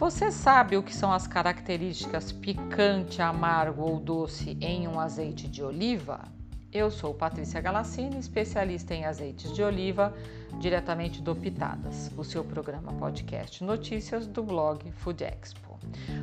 Você sabe o que são as características picante, amargo ou doce em um azeite de oliva? Eu sou Patrícia Galassini, especialista em azeites de oliva, diretamente do Pitadas, o seu programa podcast notícias do blog Food Expo.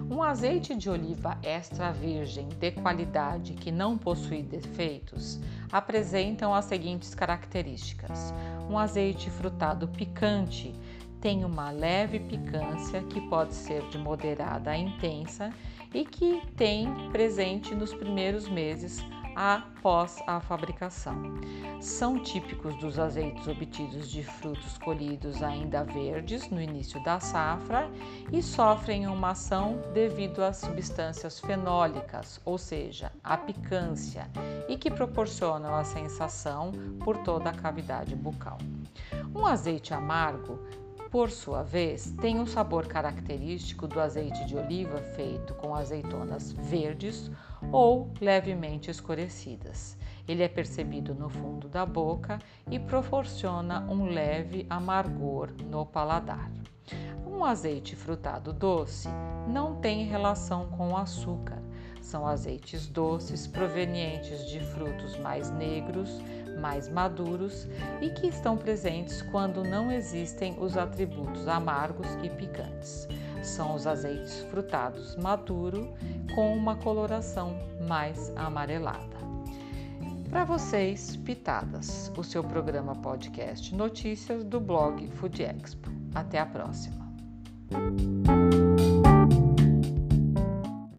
Um azeite de oliva extra virgem de qualidade que não possui defeitos apresentam as seguintes características: um azeite frutado picante tem uma leve picância que pode ser de moderada a intensa e que tem presente nos primeiros meses após a fabricação. São típicos dos azeites obtidos de frutos colhidos ainda verdes no início da safra e sofrem uma ação devido às substâncias fenólicas, ou seja, a picância, e que proporcionam a sensação por toda a cavidade bucal. Um azeite amargo por sua vez, tem um sabor característico do azeite de oliva feito com azeitonas verdes ou levemente escurecidas. Ele é percebido no fundo da boca e proporciona um leve amargor no paladar. Um azeite frutado doce não tem relação com o açúcar. São azeites doces provenientes de frutos mais negros, mais maduros e que estão presentes quando não existem os atributos amargos e picantes. São os azeites frutados maduro com uma coloração mais amarelada. Para vocês, Pitadas, o seu programa podcast notícias do blog Food Expo. Até a próxima.